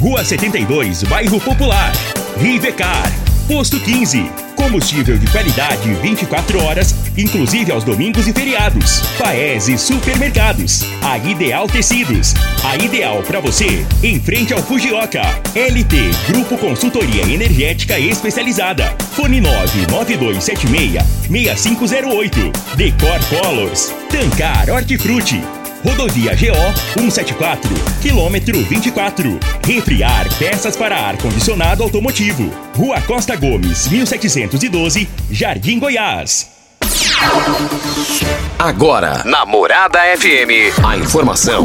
Rua 72, Bairro Popular. Rivecar. Posto 15. Combustível de qualidade 24 horas, inclusive aos domingos e feriados. Paese Supermercados. A Ideal Tecidos. A ideal para você, em frente ao Fujioka. LT Grupo Consultoria Energética Especializada. Fone 99276 6508. Decor Colors. Tancar Hortifruti. Rodovia GO 174, quilômetro 24. Refriar peças para ar-condicionado automotivo. Rua Costa Gomes, 1712, Jardim Goiás. Agora, na Morada FM, a informação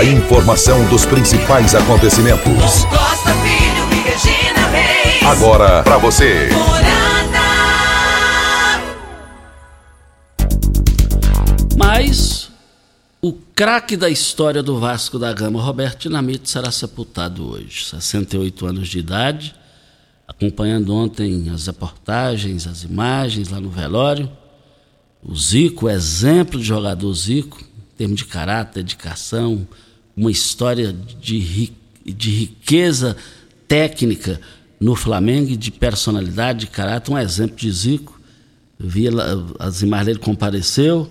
A informação dos principais acontecimentos. Costa Filho e Regina Reis. Agora para você. Mas o craque da história do Vasco da Gama, Roberto Dinamite, será sepultado hoje, 68 anos de idade, acompanhando ontem as reportagens, as imagens lá no velório. O Zico, exemplo de jogador Zico, em termos de caráter, dedicação, uma história de, de riqueza técnica no Flamengo, de personalidade, de caráter, um exemplo de Zico. Vi lá, as imagens dele compareceu.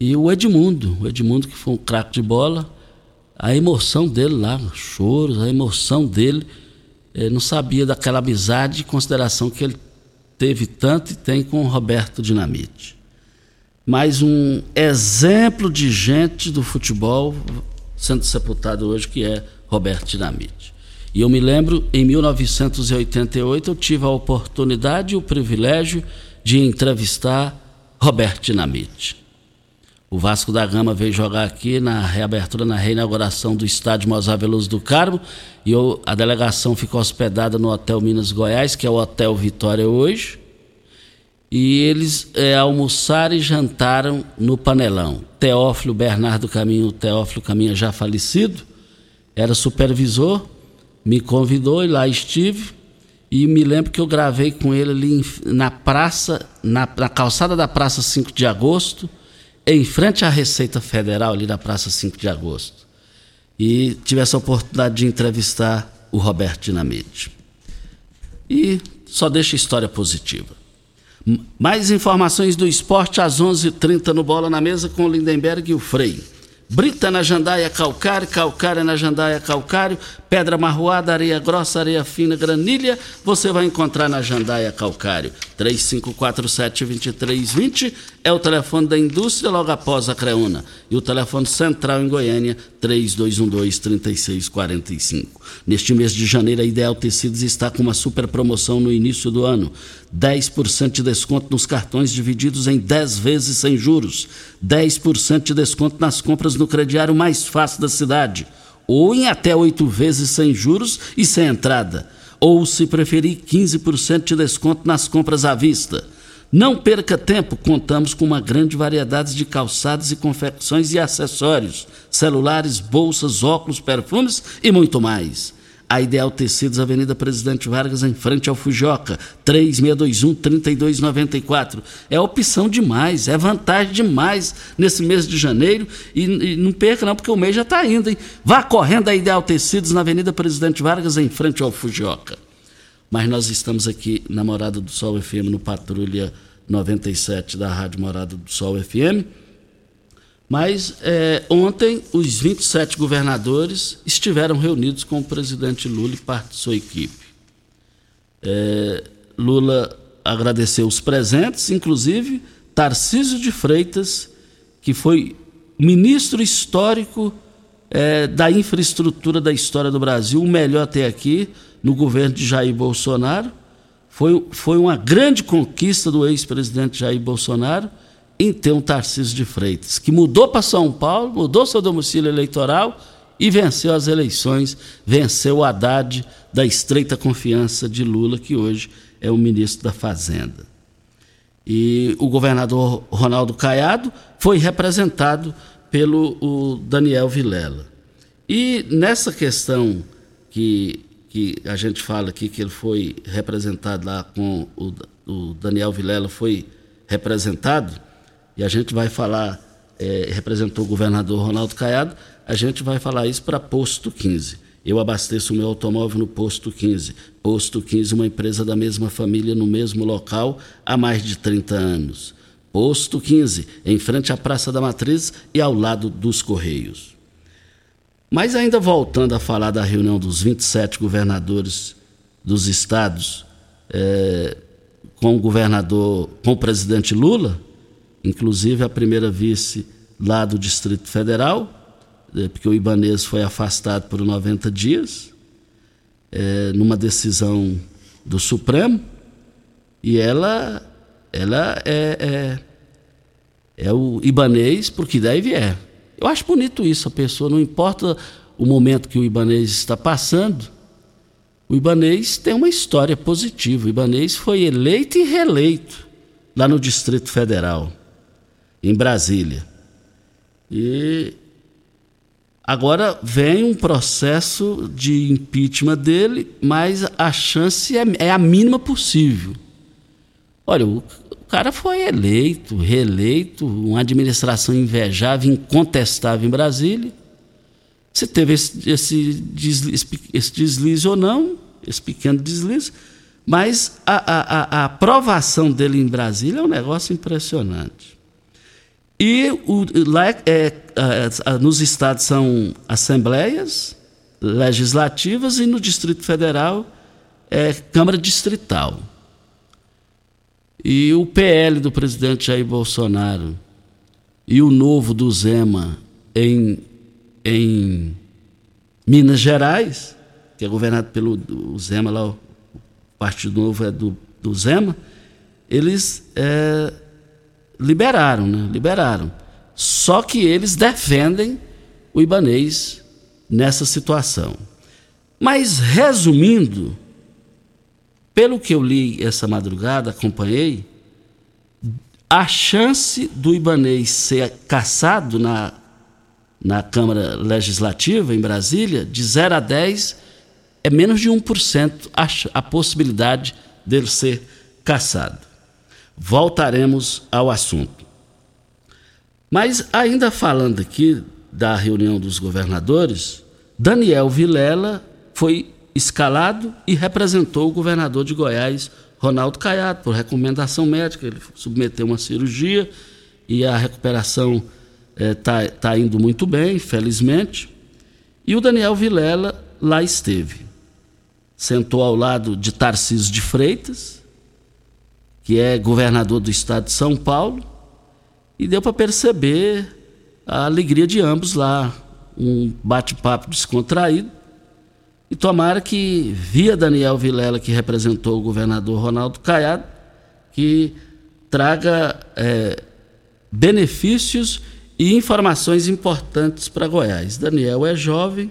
E o Edmundo, o Edmundo que foi um craque de bola, a emoção dele lá, os choros, a emoção dele, eh, não sabia daquela amizade e consideração que ele teve tanto e tem com o Roberto Dinamite. Mais um exemplo de gente do futebol sendo sepultado hoje, que é Roberto Dinamite. E eu me lembro, em 1988, eu tive a oportunidade e o privilégio de entrevistar Roberto Dinamite. O Vasco da Gama veio jogar aqui na reabertura, na reinauguração do estádio Mozar Veloso do Carmo. E eu- a delegação ficou hospedada no Hotel Minas Goiás, que é o Hotel Vitória hoje. E eles eh, almoçaram e jantaram no panelão. Teófilo Bernardo Caminho, Teófilo Caminha já falecido, era supervisor, me convidou e lá estive. E me lembro que eu gravei com ele ali na praça, na, na calçada da Praça 5 de Agosto, em frente à Receita Federal, ali da Praça 5 de Agosto. E tive essa oportunidade de entrevistar o Roberto Dinamite. E só deixa história positiva. Mais informações do esporte às 11h30 no Bola na Mesa com o Lindenberg e o Frei. Brita na jandaia calcário, calcário na jandaia calcário, pedra marroada, areia grossa, areia fina, granilha, você vai encontrar na jandaia calcário. 3547-2320 é o telefone da indústria logo após a Creuna. E o telefone central em Goiânia, 3212-3645. Neste mês de janeiro, a Ideal Tecidos está com uma super promoção no início do ano. 10% de desconto nos cartões divididos em 10 vezes sem juros. 10% de desconto nas compras no crediário mais fácil da cidade. Ou em até 8 vezes sem juros e sem entrada. Ou, se preferir, 15% de desconto nas compras à vista. Não perca tempo, contamos com uma grande variedade de calçados e confecções e acessórios, celulares, bolsas, óculos, perfumes e muito mais. A Ideal Tecidos, Avenida Presidente Vargas, em frente ao Fujoca, 3621-3294. É opção demais, é vantagem demais nesse mês de janeiro. E, e não perca, não, porque o mês já está indo, hein? Vá correndo a Ideal Tecidos, na Avenida Presidente Vargas, em frente ao Fujoca. Mas nós estamos aqui na Morada do Sol FM, no Patrulha 97 da Rádio Morada do Sol FM mas é, ontem os 27 governadores estiveram reunidos com o presidente Lula e parte de sua equipe. É, Lula agradeceu os presentes, inclusive Tarcísio de Freitas, que foi ministro histórico é, da infraestrutura da história do Brasil, o melhor até aqui, no governo de Jair Bolsonaro. Foi, foi uma grande conquista do ex-presidente Jair Bolsonaro um Tarcísio de Freitas, que mudou para São Paulo, mudou seu domicílio eleitoral e venceu as eleições, venceu o Haddad da estreita confiança de Lula, que hoje é o ministro da Fazenda. E o governador Ronaldo Caiado foi representado pelo Daniel Vilela. E nessa questão que, que a gente fala aqui, que ele foi representado lá com o, o Daniel Vilela, foi representado, e a gente vai falar, é, representou o governador Ronaldo Caiado, a gente vai falar isso para Posto 15. Eu abasteço o meu automóvel no Posto 15. Posto 15, uma empresa da mesma família no mesmo local há mais de 30 anos. Posto 15, em frente à Praça da Matriz e ao lado dos Correios. Mas ainda voltando a falar da reunião dos 27 governadores dos estados é, com o governador, com o presidente Lula, inclusive a primeira vice lá do Distrito Federal, é, porque o Ibanês foi afastado por 90 dias, é, numa decisão do Supremo, e ela, ela é, é, é o Ibanês porque deve é. Eu acho bonito isso, a pessoa, não importa o momento que o Ibanês está passando, o Ibanês tem uma história positiva. O Ibanês foi eleito e reeleito lá no Distrito Federal em Brasília. E agora vem um processo de impeachment dele, mas a chance é, é a mínima possível. Olha, o, o cara foi eleito, reeleito, uma administração invejável, incontestável em Brasília. Se teve esse, esse, deslize, esse deslize ou não, esse pequeno deslize, mas a, a, a aprovação dele em Brasília é um negócio impressionante. E o, lá é, é, nos estados são assembleias legislativas e no Distrito Federal é Câmara Distrital. E o PL do presidente Jair Bolsonaro e o novo do Zema em, em Minas Gerais, que é governado pelo Zema lá, o Partido Novo é do, do Zema, eles é, liberaram, né? Liberaram. Só que eles defendem o ibanês nessa situação. Mas resumindo, pelo que eu li essa madrugada, acompanhei, a chance do ibanês ser caçado na, na Câmara Legislativa em Brasília, de 0 a 10, é menos de 1% a, a possibilidade dele ser caçado. Voltaremos ao assunto. Mas, ainda falando aqui da reunião dos governadores, Daniel Vilela foi escalado e representou o governador de Goiás, Ronaldo Caiado, por recomendação médica. Ele submeteu uma cirurgia e a recuperação está é, tá indo muito bem, felizmente. E o Daniel Vilela lá esteve. Sentou ao lado de Tarcísio de Freitas, que é governador do estado de São Paulo, e deu para perceber a alegria de ambos lá. Um bate-papo descontraído. E tomara que, via Daniel Vilela, que representou o governador Ronaldo Caiado, que traga é, benefícios e informações importantes para Goiás. Daniel é jovem,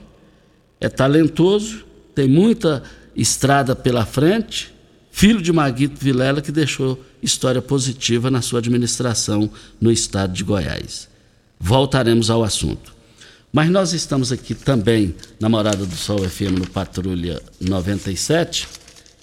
é talentoso, tem muita estrada pela frente, filho de Maguito Vilela, que deixou história positiva na sua administração no estado de Goiás. Voltaremos ao assunto. Mas nós estamos aqui também na Morada do Sol FM no Patrulha 97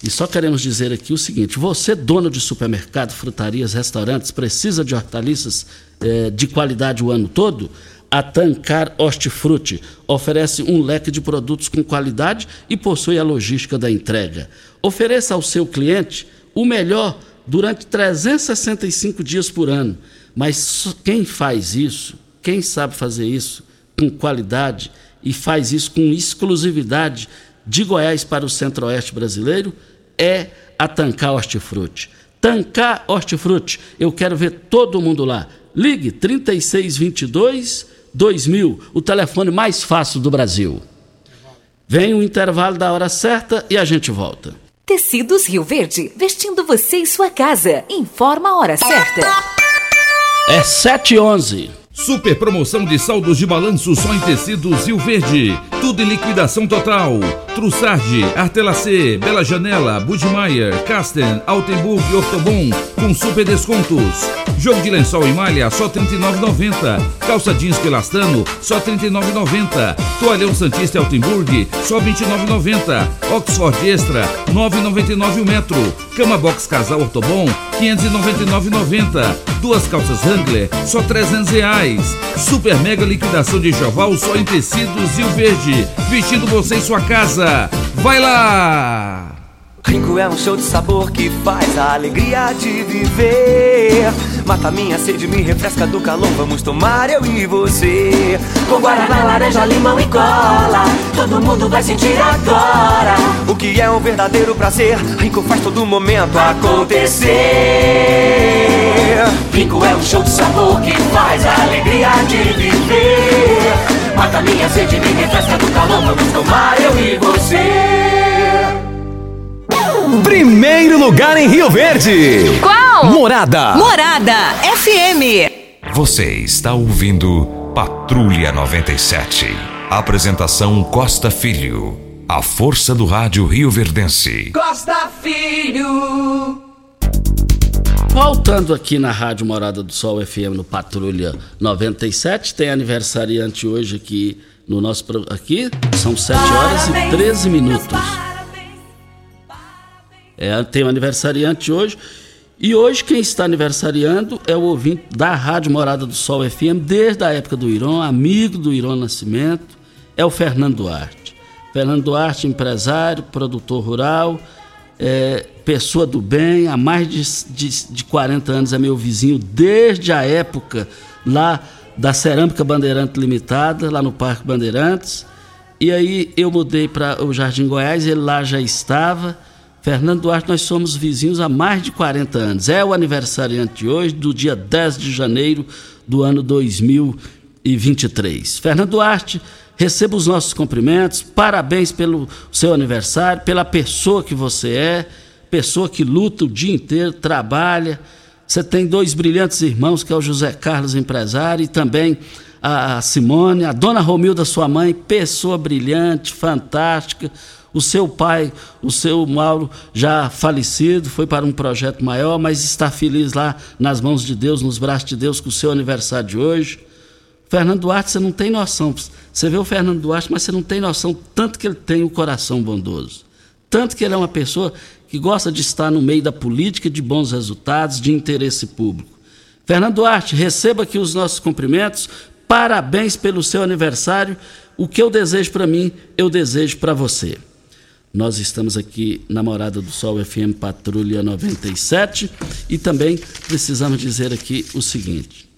e só queremos dizer aqui o seguinte: você, dono de supermercado, frutarias, restaurantes, precisa de hortaliças eh, de qualidade o ano todo? A Tancar Hortifruti oferece um leque de produtos com qualidade e possui a logística da entrega. Ofereça ao seu cliente o melhor durante 365 dias por ano. Mas quem faz isso, quem sabe fazer isso com qualidade e faz isso com exclusividade de Goiás para o centro-oeste brasileiro, é a Tancar Hortifruti. Tancar Hortifruti, eu quero ver todo mundo lá. Ligue 3622 2000, o telefone mais fácil do Brasil. Vem o intervalo da hora certa e a gente volta. Tecidos Rio Verde, vestindo você e sua casa. Informa a hora certa. É 7h11. Super promoção de saldos de balanço só em tecidos Rio Verde. Tudo em liquidação total. Trussardi, Artelacê, Bela Janela, Budmeier, Casten, Altenburg e Ortobon com super descontos. Jogo de lençol e malha só R$ 39,90. Calça jeans pelastano só R$ 39,90. Toalhão Santista Altenburg só R$ 29,90. Oxford Extra R$ 9,99 o metro. Cama Box Casal Ortobon R$ 599,90. Duas calças Wrangler só 300 reais. Super mega liquidação de enxoval só em tecidos Rio Verde. Vestindo você em sua casa. Vai lá! Rinco é um show de sabor que faz a alegria de viver. Mata minha sede, me refresca do calor. Vamos tomar eu e você. Com guaraná, laranja, limão e cola. Todo mundo vai sentir agora. O que é um verdadeiro prazer. Rinco faz todo momento acontecer. Rinco é um show de sabor que faz a alegria de viver. Mata minha sede, me refresca do calor. Vamos tomar eu e você. Primeiro lugar em Rio Verde. Qual? Morada. Morada FM. Você está ouvindo Patrulha 97. Apresentação Costa Filho. A força do rádio Rio Verdense. Costa Filho. Voltando aqui na Rádio Morada do Sol FM no Patrulha 97, tem aniversariante hoje aqui no nosso aqui, são 7 horas e 13 minutos. É, tem um aniversariante hoje. E hoje quem está aniversariando é o ouvinte da Rádio Morada do Sol FM, desde a época do Irão, amigo do Irão Nascimento, é o Fernando Duarte. Fernando Duarte, empresário, produtor rural, é, pessoa do bem, há mais de, de, de 40 anos é meu vizinho, desde a época lá da Cerâmica Bandeirante Limitada, lá no Parque Bandeirantes. E aí eu mudei para o Jardim Goiás, ele lá já estava. Fernando Duarte, nós somos vizinhos há mais de 40 anos. É o aniversariante de hoje, do dia 10 de janeiro do ano 2023. Fernando Duarte, receba os nossos cumprimentos, parabéns pelo seu aniversário, pela pessoa que você é, pessoa que luta o dia inteiro, trabalha. Você tem dois brilhantes irmãos, que é o José Carlos, empresário, e também a Simone, a dona Romilda, sua mãe, pessoa brilhante, fantástica. O seu pai, o seu Mauro, já falecido, foi para um projeto maior, mas está feliz lá nas mãos de Deus, nos braços de Deus, com o seu aniversário de hoje. Fernando Duarte, você não tem noção. Você vê o Fernando Duarte, mas você não tem noção tanto que ele tem o coração bondoso. Tanto que ele é uma pessoa que gosta de estar no meio da política, de bons resultados, de interesse público. Fernando Duarte, receba aqui os nossos cumprimentos. Parabéns pelo seu aniversário. O que eu desejo para mim, eu desejo para você. Nós estamos aqui na Morada do Sol FM Patrulha 97 e também precisamos dizer aqui o seguinte: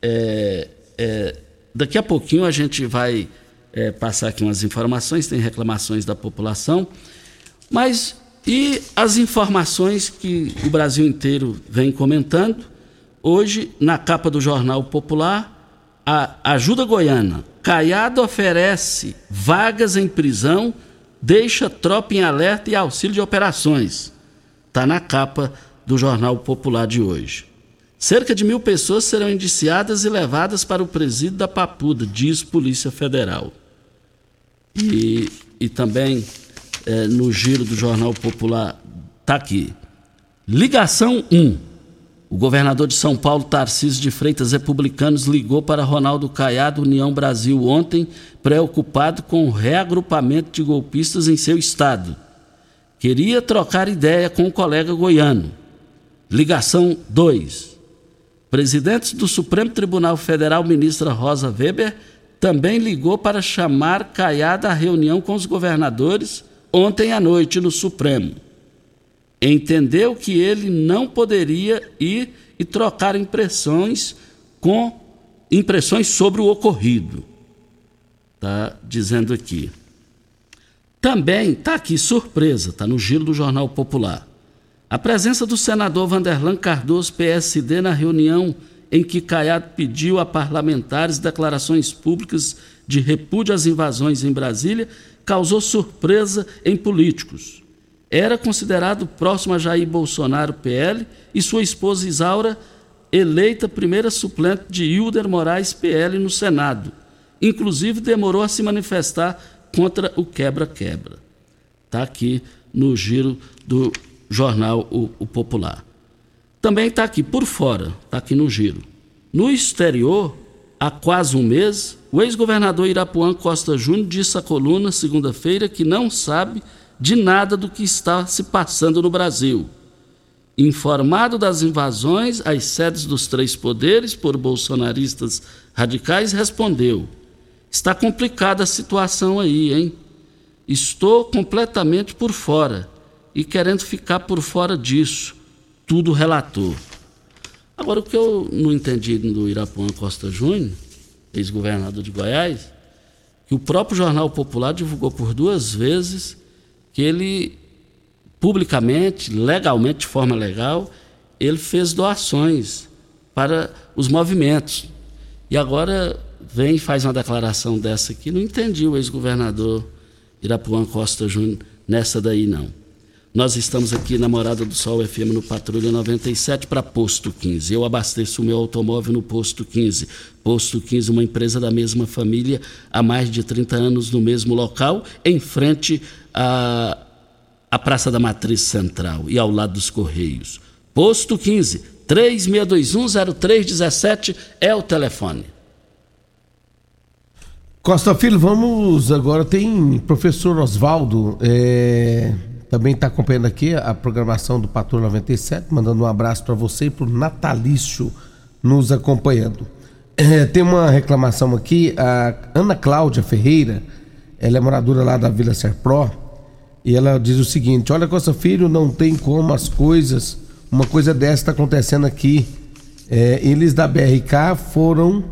é, é, daqui a pouquinho a gente vai é, passar aqui umas informações, tem reclamações da população, mas e as informações que o Brasil inteiro vem comentando? Hoje, na capa do Jornal Popular, a Ajuda Goiana. Caiado oferece vagas em prisão, deixa tropa em alerta e auxílio de operações. Está na capa do Jornal Popular de hoje. Cerca de mil pessoas serão indiciadas e levadas para o presídio da Papuda, diz Polícia Federal. E, e também é, no giro do Jornal Popular, está aqui. Ligação 1. O governador de São Paulo, Tarcísio de Freitas Republicanos, ligou para Ronaldo Caiado, União Brasil, ontem, preocupado com o reagrupamento de golpistas em seu estado. Queria trocar ideia com o colega goiano. Ligação 2. Presidente do Supremo Tribunal Federal, ministra Rosa Weber, também ligou para chamar Caiado à reunião com os governadores ontem à noite no Supremo. Entendeu que ele não poderia ir e trocar impressões com impressões sobre o ocorrido. Tá dizendo aqui. Também está aqui surpresa, está no giro do Jornal Popular. A presença do senador Vanderlan Cardoso, PSD, na reunião em que Caiado pediu a parlamentares declarações públicas de repúdio às invasões em Brasília causou surpresa em políticos. Era considerado próximo a Jair Bolsonaro, PL, e sua esposa Isaura, eleita primeira suplente de Hilder Moraes, PL, no Senado. Inclusive, demorou a se manifestar contra o quebra-quebra. Está aqui no giro do jornal o, o Popular. Também está aqui por fora, está aqui no giro. No exterior, há quase um mês, o ex-governador Irapuã Costa Júnior disse à coluna, segunda-feira, que não sabe de nada do que está se passando no Brasil. Informado das invasões às sedes dos três poderes por bolsonaristas radicais, respondeu: Está complicada a situação aí, hein? Estou completamente por fora e querendo ficar por fora disso. Tudo relatou. Agora, o que eu não entendi do Irapuã Costa Júnior ex-governador de Goiás, que o próprio Jornal Popular divulgou por duas vezes que ele, publicamente, legalmente, de forma legal, ele fez doações para os movimentos. E agora vem e faz uma declaração dessa aqui. Não entendi o ex-governador Irapuã Costa Júnior nessa daí, não. Nós estamos aqui na Morada do Sol FM no Patrulha 97 para Posto 15. Eu abasteço o meu automóvel no Posto 15. Posto 15, uma empresa da mesma família há mais de 30 anos no mesmo local, em frente à, à Praça da Matriz Central e ao lado dos Correios. Posto 15, 36210317 é o telefone. Costa Filho, vamos agora. Tem professor Oswaldo. É também está acompanhando aqui a programação do Patrulho 97, mandando um abraço para você e para o Natalício nos acompanhando. É, tem uma reclamação aqui, a Ana Cláudia Ferreira, ela é moradora lá da Vila Serpro, e ela diz o seguinte: Olha, Costa Filho, não tem como as coisas, uma coisa dessa está acontecendo aqui. É, eles da BRK foram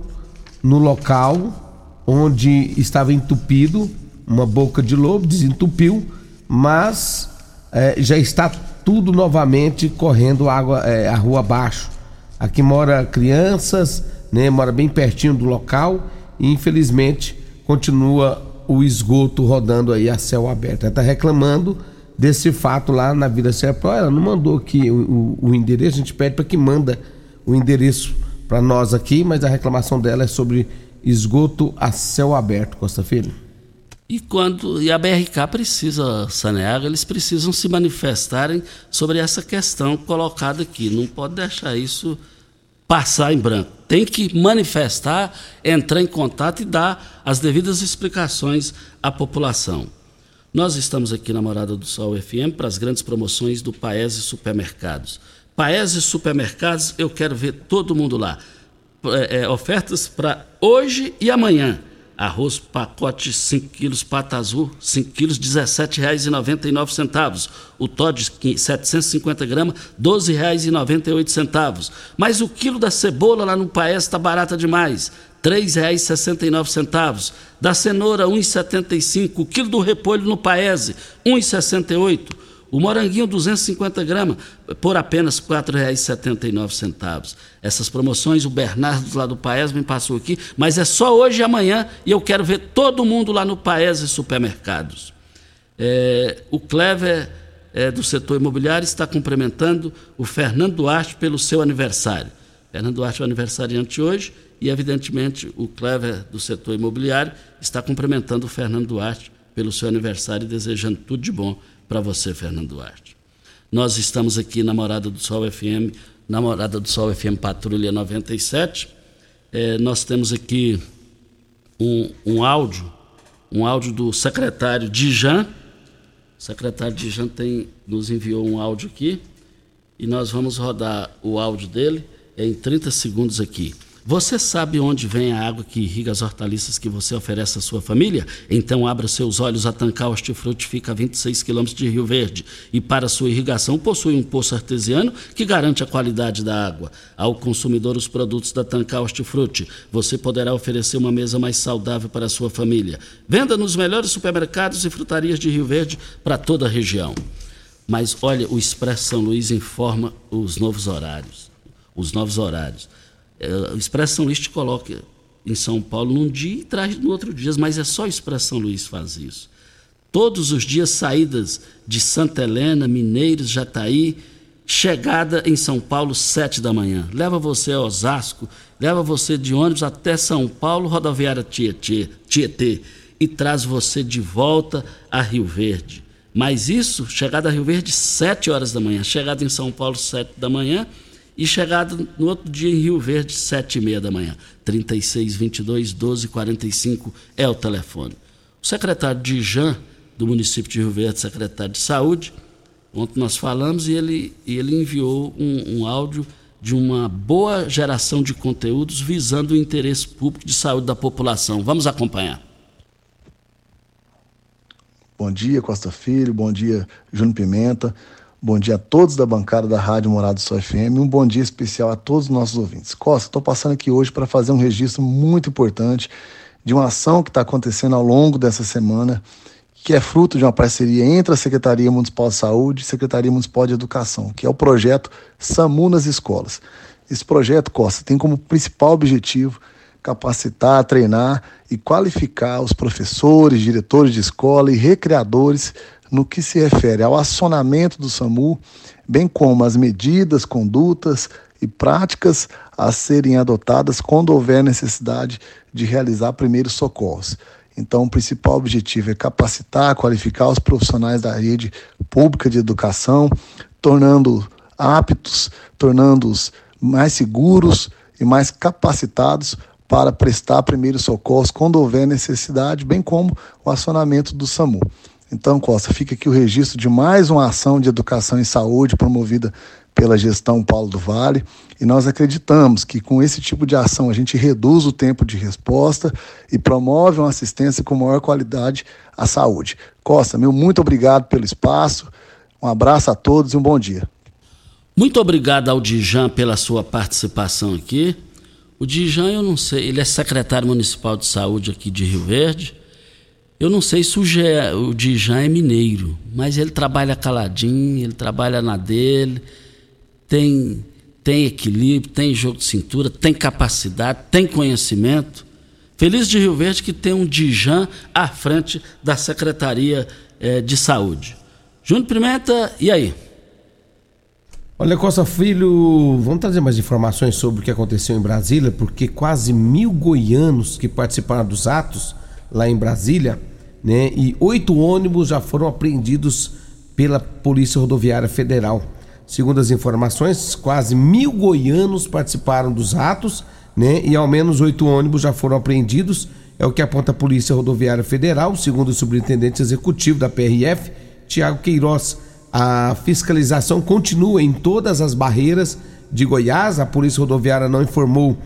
no local onde estava entupido, uma boca de lobo, desentupiu, mas é, já está tudo novamente correndo água, é, a rua abaixo. Aqui mora crianças, né, mora bem pertinho do local e infelizmente continua o esgoto rodando aí a céu aberto. Ela está reclamando desse fato lá na Vila Serpro. Ela não mandou aqui o, o, o endereço, a gente pede para que manda o endereço para nós aqui, mas a reclamação dela é sobre esgoto a céu aberto, Costa Filho. E quando e a BRK precisa sanear, eles precisam se manifestarem sobre essa questão colocada aqui. Não pode deixar isso passar em branco. Tem que manifestar, entrar em contato e dar as devidas explicações à população. Nós estamos aqui na Morada do Sol FM para as grandes promoções do Paese Supermercados. Paese Supermercados, eu quero ver todo mundo lá. É, é, ofertas para hoje e amanhã Arroz pacote 5 quilos, pata azul, 5 quilos, R$ 17,99. O Todd, 750 gramas, R$ 12,98. Mas o quilo da cebola lá no Paes está barata demais, R$ 3,69. Da cenoura, R$ 1,75. O quilo do repolho no Paese, R$ 1,68. O moranguinho 250 gramas por apenas R$ 4,79. Essas promoções, o Bernardo lá do Paes me passou aqui, mas é só hoje e amanhã e eu quero ver todo mundo lá no Paes e supermercados. É, o Clever é, do setor imobiliário está cumprimentando o Fernando Duarte pelo seu aniversário. Fernando Duarte é o aniversariante hoje e, evidentemente, o Clever do setor imobiliário está cumprimentando o Fernando Duarte pelo seu aniversário e desejando tudo de bom para você, Fernando Duarte. Nós estamos aqui na Morada do Sol FM, na Morada do Sol FM Patrulha 97. É, nós temos aqui um, um áudio, um áudio do secretário Dijan. O secretário Dijan tem, nos enviou um áudio aqui e nós vamos rodar o áudio dele em 30 segundos aqui. Você sabe onde vem a água que irriga as hortaliças que você oferece à sua família? Então abra seus olhos. A Tancar Hortifruti fica a 26 quilômetros de Rio Verde e para sua irrigação possui um poço artesiano que garante a qualidade da água. Ao consumidor os produtos da Tancar Hortifruti, você poderá oferecer uma mesa mais saudável para a sua família. Venda nos melhores supermercados e frutarias de Rio Verde para toda a região. Mas olha, o Expresso São Luís informa os novos horários. Os novos horários. É, o Expresso São Luís te coloca em São Paulo num dia e traz no outro dia, mas é só o Expresso São Luís faz isso. Todos os dias saídas de Santa Helena, Mineiros, Jataí, chegada em São Paulo sete da manhã. Leva você a Osasco, leva você de ônibus até São Paulo, rodoviária Tietê, Tietê e traz você de volta a Rio Verde. Mas isso, chegada a Rio Verde, sete horas da manhã. Chegada em São Paulo, sete da manhã e chegada no outro dia em Rio Verde, sete e meia da manhã. 36 22 12 45 é o telefone. O secretário de Jan, do município de Rio Verde, secretário de Saúde, ontem nós falamos e ele, ele enviou um, um áudio de uma boa geração de conteúdos visando o interesse público de saúde da população. Vamos acompanhar. Bom dia, Costa Filho. Bom dia, Júnior Pimenta. Bom dia a todos da bancada da Rádio Morado Sol FM. Um bom dia especial a todos os nossos ouvintes. Costa, estou passando aqui hoje para fazer um registro muito importante de uma ação que está acontecendo ao longo dessa semana, que é fruto de uma parceria entre a Secretaria Municipal de Saúde e a Secretaria Municipal de Educação, que é o projeto SAMU nas Escolas. Esse projeto, Costa, tem como principal objetivo capacitar, treinar e qualificar os professores, diretores de escola e recreadores no que se refere ao acionamento do SAMU, bem como as medidas, condutas e práticas a serem adotadas quando houver necessidade de realizar primeiros socorros. Então, o principal objetivo é capacitar, qualificar os profissionais da rede pública de educação, tornando aptos, tornando-os mais seguros e mais capacitados para prestar primeiros socorros quando houver necessidade, bem como o acionamento do SAMU. Então, Costa, fica aqui o registro de mais uma ação de educação e saúde promovida pela gestão Paulo do Vale. E nós acreditamos que com esse tipo de ação a gente reduz o tempo de resposta e promove uma assistência com maior qualidade à saúde. Costa, meu muito obrigado pelo espaço. Um abraço a todos e um bom dia. Muito obrigado ao Dijan pela sua participação aqui. O Dijan, eu não sei, ele é secretário municipal de saúde aqui de Rio Verde. Eu não sei se o, Dijan é mineiro, mas ele trabalha caladinho, ele trabalha na dele, tem, tem equilíbrio, tem jogo de cintura, tem capacidade, tem conhecimento. Feliz de Rio Verde que tem um Dijan à frente da Secretaria eh, de Saúde. Júnior Pimenta, e aí? Olha, Costa Filho, vamos trazer mais informações sobre o que aconteceu em Brasília, porque quase mil goianos que participaram dos atos lá em Brasília né? E oito ônibus já foram apreendidos pela Polícia Rodoviária Federal. Segundo as informações, quase mil goianos participaram dos atos, né? E ao menos oito ônibus já foram apreendidos. É o que aponta a Polícia Rodoviária Federal, segundo o superintendente executivo da PRF, Tiago Queiroz. A fiscalização continua em todas as barreiras de Goiás. A Polícia Rodoviária não informou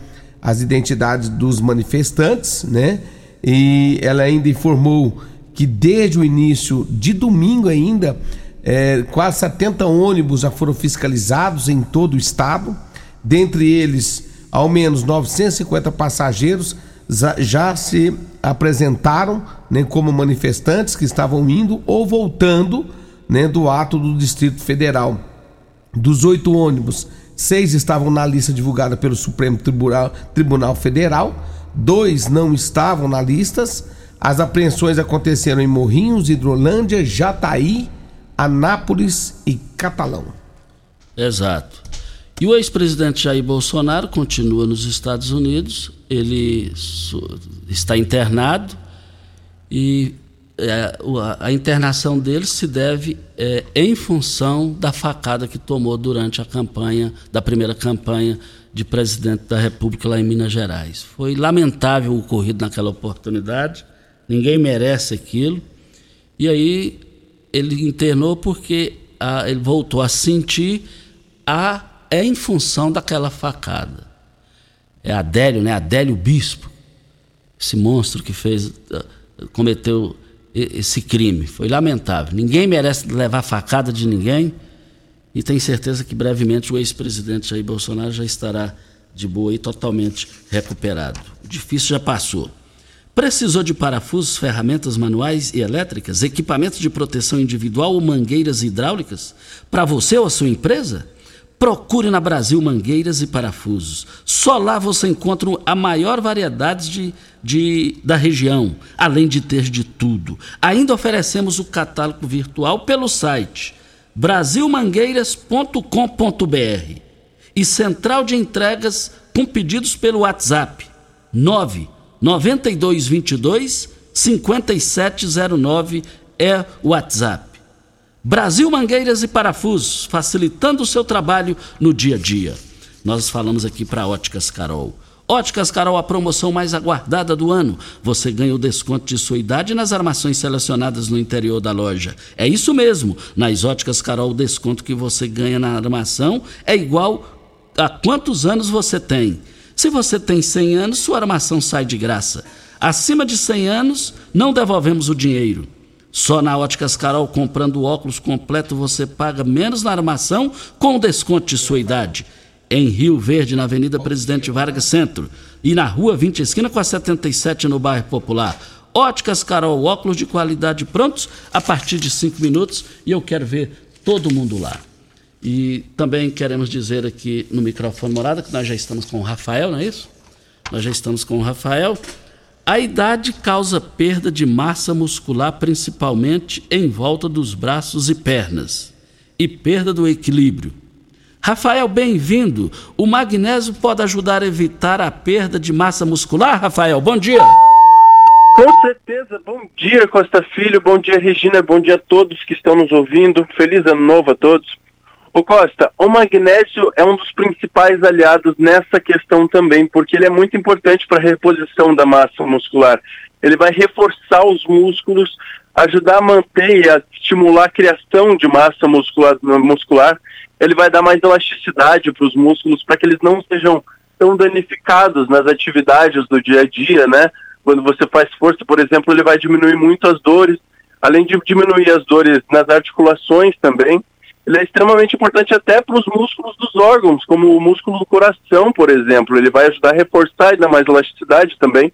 as identidades dos manifestantes, né? E ela ainda informou que desde o início de domingo ainda, é, quase 70 ônibus já foram fiscalizados em todo o estado, dentre eles Ao menos 950 passageiros já se apresentaram né, como manifestantes que estavam indo ou voltando né, do ato do Distrito Federal. Dos oito ônibus, seis estavam na lista divulgada pelo Supremo Tribunal, Tribunal Federal, dois não estavam na listas. As apreensões aconteceram em Morrinhos, Hidrolândia, Jataí, Anápolis e Catalão. Exato. E o ex-presidente Jair Bolsonaro continua nos Estados Unidos, ele está internado e é, a internação dele se deve é, em função da facada que tomou durante a campanha, da primeira campanha de presidente da República lá em Minas Gerais. Foi lamentável o ocorrido naquela oportunidade, ninguém merece aquilo. E aí ele internou porque a, ele voltou a sentir a é em função daquela facada. É Adélio, né? Adélio Bispo, esse monstro que fez, ah, cometeu esse crime. Foi lamentável. Ninguém merece levar facada de ninguém. E tenho certeza que brevemente o ex-presidente Jair Bolsonaro já estará de boa e totalmente recuperado. O difícil já passou. Precisou de parafusos, ferramentas manuais e elétricas, equipamentos de proteção individual ou mangueiras hidráulicas para você ou a sua empresa? Procure na Brasil Mangueiras e Parafusos. Só lá você encontra a maior variedade de, de, da região, além de ter de tudo. Ainda oferecemos o catálogo virtual pelo site brasilmangueiras.com.br e central de entregas com pedidos pelo WhatsApp 9 9222 5709 é o WhatsApp. Brasil Mangueiras e Parafusos, facilitando o seu trabalho no dia a dia. Nós falamos aqui para Óticas Carol. Óticas Carol, a promoção mais aguardada do ano. Você ganha o desconto de sua idade nas armações selecionadas no interior da loja. É isso mesmo. Nas Óticas Carol, o desconto que você ganha na armação é igual a quantos anos você tem. Se você tem 100 anos, sua armação sai de graça. Acima de 100 anos, não devolvemos o dinheiro. Só na Óticas Carol, comprando o óculos completo, você paga menos na armação com desconto de sua idade. Em Rio Verde, na Avenida Presidente Vargas Centro. E na Rua 20, esquina com a 77, no bairro Popular. Óticas Carol, óculos de qualidade prontos a partir de 5 minutos. E eu quero ver todo mundo lá. E também queremos dizer aqui no microfone morada que nós já estamos com o Rafael, não é isso? Nós já estamos com o Rafael. A idade causa perda de massa muscular, principalmente em volta dos braços e pernas, e perda do equilíbrio. Rafael, bem-vindo. O magnésio pode ajudar a evitar a perda de massa muscular, Rafael? Bom dia. Com certeza. Bom dia, Costa Filho. Bom dia, Regina. Bom dia a todos que estão nos ouvindo. Feliz ano novo a todos. O Costa, o magnésio é um dos principais aliados nessa questão também, porque ele é muito importante para a reposição da massa muscular. Ele vai reforçar os músculos, ajudar a manter e a estimular a criação de massa muscular, muscular. Ele vai dar mais elasticidade para os músculos para que eles não sejam tão danificados nas atividades do dia a dia, né? Quando você faz força, por exemplo, ele vai diminuir muito as dores, além de diminuir as dores nas articulações também ele é extremamente importante até para os músculos dos órgãos, como o músculo do coração, por exemplo. Ele vai ajudar a reforçar e dar mais elasticidade também.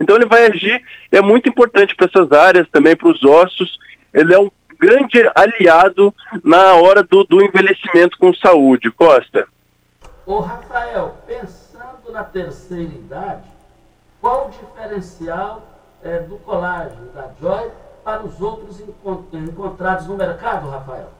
Então ele vai agir, é muito importante para essas áreas, também para os ossos. Ele é um grande aliado na hora do, do envelhecimento com saúde. Costa. Ô Rafael, pensando na terceira idade, qual o diferencial é, do colágeno da Joy para os outros encontrados no mercado, Rafael?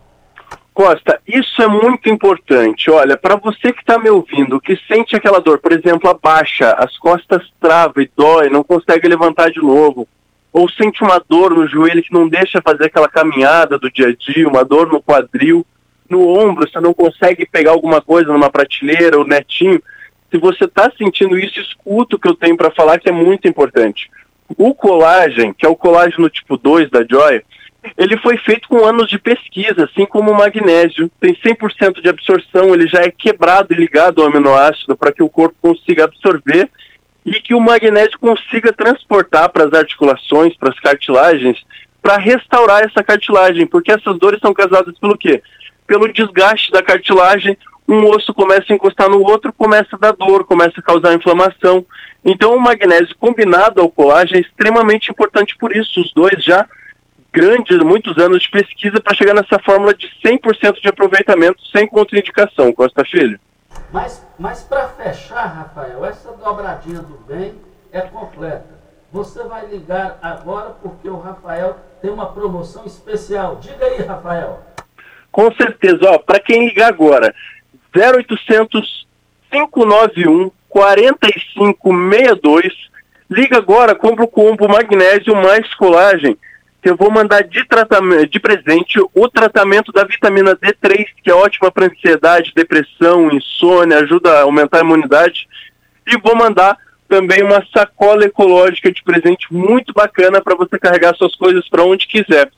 Costa, isso é muito importante. Olha, para você que está me ouvindo, que sente aquela dor, por exemplo, abaixa, as costas trava e dói, não consegue levantar de novo, ou sente uma dor no joelho que não deixa fazer aquela caminhada do dia a dia, uma dor no quadril, no ombro, você não consegue pegar alguma coisa numa prateleira ou netinho. Se você está sentindo isso, escuta o que eu tenho para falar, que é muito importante. O colágeno, que é o colágeno tipo 2 da Joy, ele foi feito com anos de pesquisa, assim como o magnésio. Tem 100% de absorção, ele já é quebrado e ligado ao aminoácido para que o corpo consiga absorver e que o magnésio consiga transportar para as articulações, para as cartilagens, para restaurar essa cartilagem, porque essas dores são causadas pelo quê? Pelo desgaste da cartilagem um osso começa a encostar no outro, começa a dar dor, começa a causar inflamação. Então o magnésio combinado ao colágeno é extremamente importante por isso. Os dois já grandes, muitos anos de pesquisa para chegar nessa fórmula de 100% de aproveitamento sem contraindicação, Costa Filho. Mas, mas para fechar, Rafael, essa dobradinha do bem é completa. Você vai ligar agora porque o Rafael tem uma promoção especial. Diga aí, Rafael. Com certeza, para quem ligar agora, 0800 591 4562. Liga agora, compra o combo magnésio mais colagem. Que eu vou mandar de tratamento, de presente o tratamento da vitamina D3, que é ótima para ansiedade, depressão, insônia, ajuda a aumentar a imunidade. E vou mandar também uma sacola ecológica de presente muito bacana para você carregar suas coisas para onde quiser.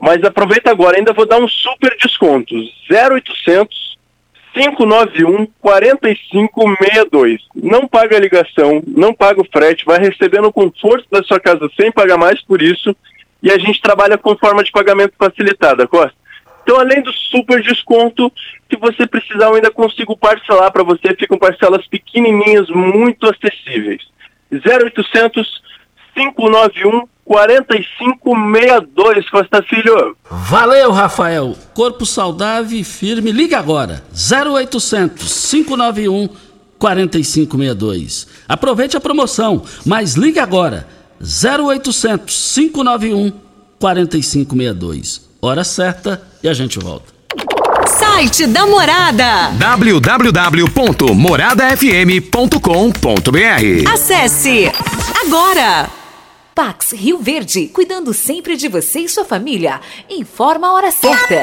Mas aproveita agora, ainda vou dar um super desconto. 0800 591 4562. Não paga a ligação, não paga o frete, vai receber no conforto da sua casa sem pagar mais por isso. E a gente trabalha com forma de pagamento facilitada, Costa. Então, além do super desconto, se você precisar, eu ainda consigo parcelar para você. Ficam parcelas pequenininhas, muito acessíveis. 0800 591 4562, Costa Filho. Valeu, Rafael. Corpo saudável e firme. Liga agora. 0800 591 4562. Aproveite a promoção, mas ligue agora. 0800 591 4562. Hora certa e a gente volta. Site da Morada. www.moradafm.com.br. Acesse agora. Pax Rio Verde, cuidando sempre de você e sua família. Informa a hora certa.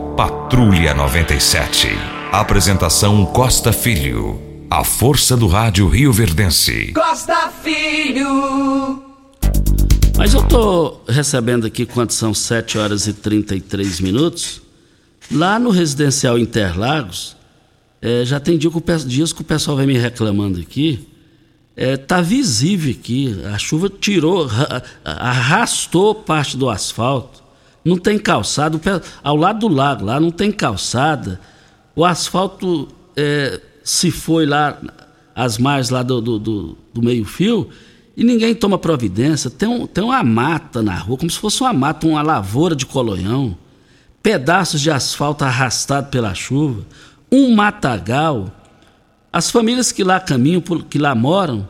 Patrulha 97. Apresentação Costa Filho. A força do rádio Rio Verdense. Costa Filho. Mas eu tô recebendo aqui quanto são 7 horas e 33 minutos. Lá no residencial Interlagos, é, já tem dia que o, dias que o pessoal vem me reclamando aqui. É, tá visível aqui. A chuva tirou, arrastou parte do asfalto. Não tem calçada. Ao lado do lago, lá não tem calçada. O asfalto é, se foi lá, as margens lá do, do, do, do meio-fio, e ninguém toma providência. Tem, um, tem uma mata na rua, como se fosse uma mata, uma lavoura de colonhão, pedaços de asfalto arrastado pela chuva, um matagal. As famílias que lá caminham, que lá moram,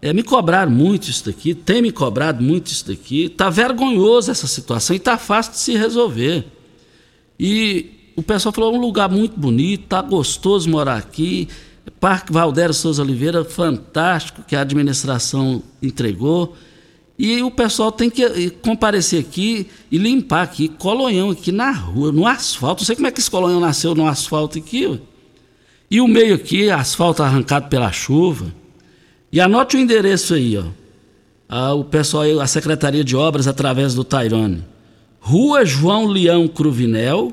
é, me cobraram muito isso daqui, tem me cobrado muito isso daqui. Está vergonhoso essa situação e está fácil de se resolver. E o pessoal falou, é um lugar muito bonito, tá gostoso morar aqui. Parque Valdério Souza Oliveira, fantástico, que a administração entregou. E o pessoal tem que eh, comparecer aqui e limpar aqui, colonhão aqui na rua, no asfalto. Não sei como é que esse colonhão nasceu no asfalto aqui. E o meio aqui, asfalto arrancado pela chuva. E anote o endereço aí, ó. Ah, o pessoal, a Secretaria de Obras, através do Tairone. Rua João Leão Cruvinel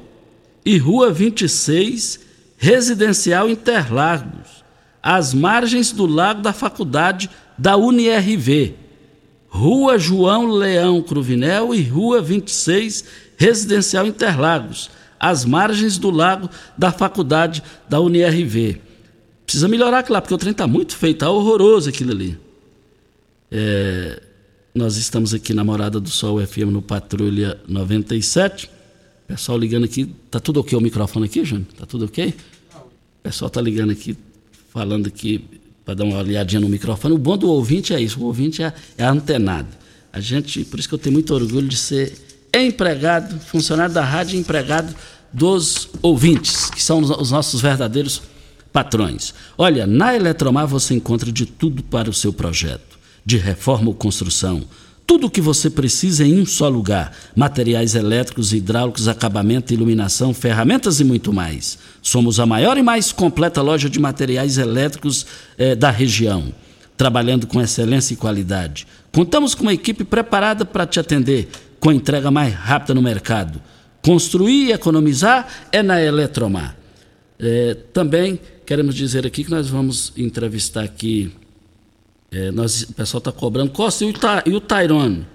e Rua 26, Residencial Interlagos, às margens do Lago da Faculdade da UniRV. Rua João Leão Cruvinel e Rua 26, Residencial Interlagos, às margens do lago da faculdade da UniRV. Precisa melhorar aquilo lá, porque o trem está muito feio, está horroroso aquilo ali. É, nós estamos aqui na Morada do Sol FM no Patrulha 97. Pessoal ligando aqui, tá tudo ok o microfone aqui, Júnior? Tá tudo ok? Pessoal tá ligando aqui, falando aqui para dar uma olhadinha no microfone. O bom do ouvinte é isso, o ouvinte é, é antenado. A gente, por isso que eu tenho muito orgulho de ser empregado, funcionário da rádio empregado dos ouvintes, que são os nossos verdadeiros patrões. Olha, na Eletromar você encontra de tudo para o seu projeto, de reforma ou construção tudo o que você precisa em um só lugar: materiais elétricos, hidráulicos, acabamento, iluminação, ferramentas e muito mais. Somos a maior e mais completa loja de materiais elétricos eh, da região, trabalhando com excelência e qualidade. Contamos com uma equipe preparada para te atender, com a entrega mais rápida no mercado. Construir e economizar é na Eletromar. Eh, também queremos dizer aqui que nós vamos entrevistar aqui é, nós, o pessoal está cobrando. Costa, e o, Ta, e o Tyrone?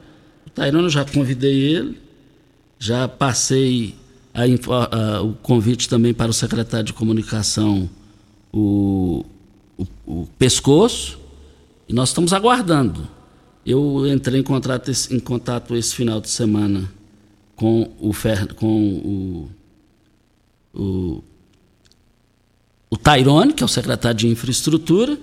O Tyrone eu já convidei ele, já passei a, a, o convite também para o secretário de comunicação, o, o, o Pescoço, e nós estamos aguardando. Eu entrei em contato, em contato esse final de semana com o, Fer, com o, o, o Tairone, que é o secretário de infraestrutura,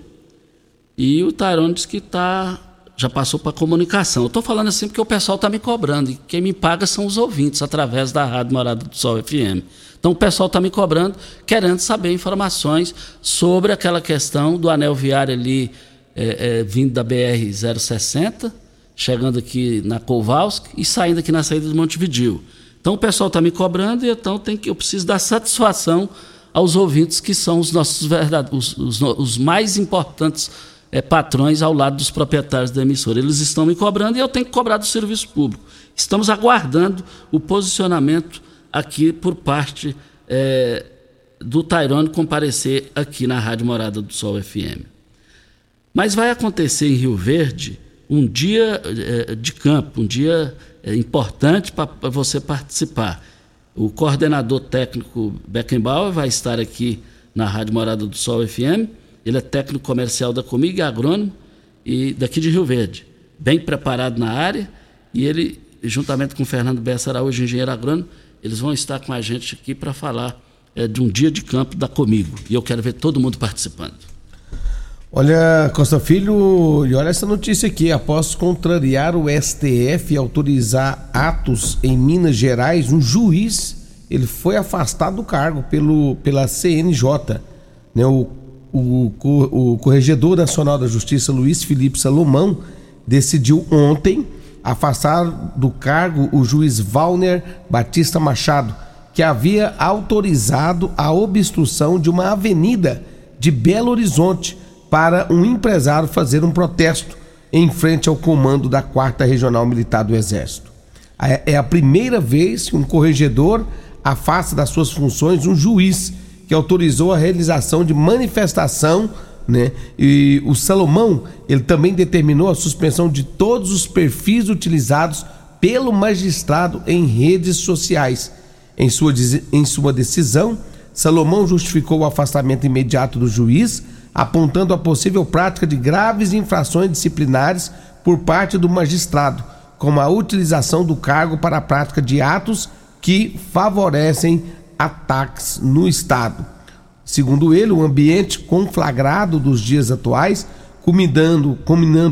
e o Tairone disse que tá, já passou para comunicação. Eu estou falando assim porque o pessoal está me cobrando. E quem me paga são os ouvintes, através da Rádio Morada do Sol FM. Então o pessoal está me cobrando, querendo saber informações sobre aquela questão do anel viário ali é, é, vindo da BR-060, chegando aqui na Kowalski e saindo aqui na saída do Montevidil. Então o pessoal está me cobrando e então tem que, eu preciso dar satisfação aos ouvintes que são os nossos verdadeiros, os, os, os mais importantes é, patrões ao lado dos proprietários da emissora. Eles estão me cobrando e eu tenho que cobrar do serviço público. Estamos aguardando o posicionamento aqui por parte é, do Tairone comparecer aqui na Rádio Morada do Sol FM. Mas vai acontecer em Rio Verde um dia é, de campo, um dia é, importante para você participar. O coordenador técnico Beckenbauer vai estar aqui na Rádio Morada do Sol FM ele é técnico comercial da Comiga, agrônomo e daqui de Rio Verde. Bem preparado na área e ele, juntamente com Fernando Bessa Araújo, engenheiro agrônomo, eles vão estar com a gente aqui para falar é, de um dia de campo da Comigo. E eu quero ver todo mundo participando. Olha, Costa Filho, e olha essa notícia aqui. Após contrariar o STF e autorizar atos em Minas Gerais, um juiz ele foi afastado do cargo pelo, pela CNJ. Né, o o, o Corregedor Nacional da Justiça, Luiz Felipe Salomão, decidiu ontem afastar do cargo o juiz Valner Batista Machado, que havia autorizado a obstrução de uma avenida de Belo Horizonte para um empresário fazer um protesto em frente ao comando da 4 Regional Militar do Exército. É a primeira vez que um corregedor afasta das suas funções um juiz que autorizou a realização de manifestação, né? E o Salomão, ele também determinou a suspensão de todos os perfis utilizados pelo magistrado em redes sociais. Em sua, em sua decisão, Salomão justificou o afastamento imediato do juiz, apontando a possível prática de graves infrações disciplinares por parte do magistrado, como a utilização do cargo para a prática de atos que favorecem ataques no Estado. Segundo ele, o ambiente conflagrado dos dias atuais, combinando,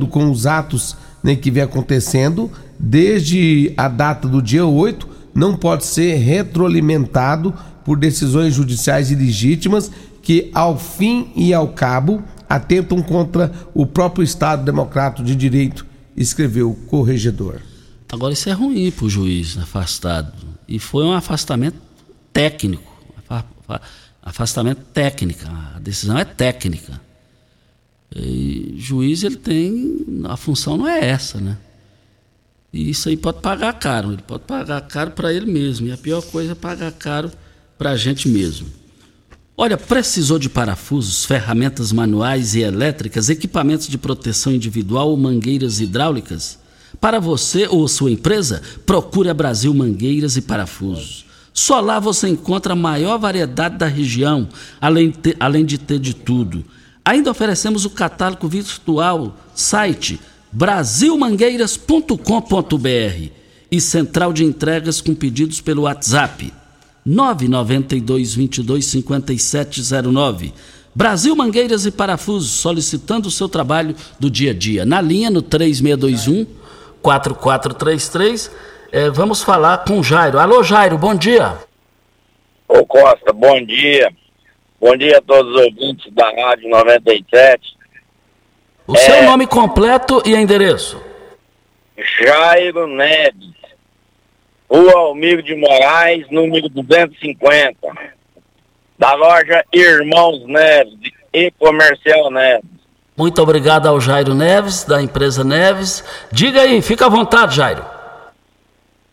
com os atos né, que vem acontecendo desde a data do dia 8, não pode ser retroalimentado por decisões judiciais ilegítimas que, ao fim e ao cabo, atentam contra o próprio Estado Democrático de Direito, escreveu o corregedor. Agora isso é ruim para o juiz afastado. E foi um afastamento técnico. Afastamento técnico. A decisão é técnica. E juiz ele tem. A função não é essa, né? E isso aí pode pagar caro. Ele pode pagar caro para ele mesmo. E a pior coisa é pagar caro para a gente mesmo. Olha, precisou de parafusos, ferramentas manuais e elétricas, equipamentos de proteção individual ou mangueiras hidráulicas? Para você ou sua empresa, procure a Brasil Mangueiras e Parafusos. Só lá você encontra a maior variedade da região, além de ter, além de, ter de tudo. Ainda oferecemos o catálogo virtual, site brasilmangueiras.com.br e central de entregas com pedidos pelo WhatsApp 992 22 5709. Brasil Mangueiras e Parafusos, solicitando o seu trabalho do dia a dia. Na linha no 3621 4433. É, vamos falar com Jairo. Alô, Jairo, bom dia. Ô Costa, bom dia. Bom dia a todos os ouvintes da Rádio 97. O é... seu nome completo e endereço? Jairo Neves. Rua Almiro de Moraes, número 250. Da loja Irmãos Neves e Comercial Neves. Muito obrigado ao Jairo Neves, da empresa Neves. Diga aí, fica à vontade, Jairo.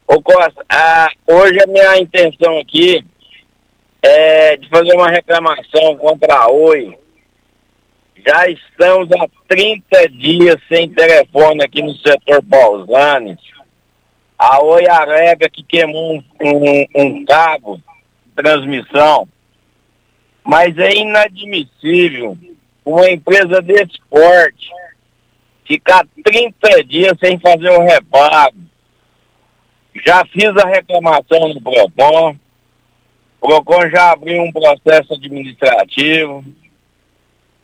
Ô Costa, ah, hoje a minha intenção aqui é de fazer uma reclamação contra a Oi. Já estamos há 30 dias sem telefone aqui no setor Pausanes. A Oi alega que queimou um, um, um cabo transmissão. Mas é inadmissível uma empresa desse porte ficar 30 dias sem fazer o repago. Já fiz a reclamação no PROCON, o PROCON já abriu um processo administrativo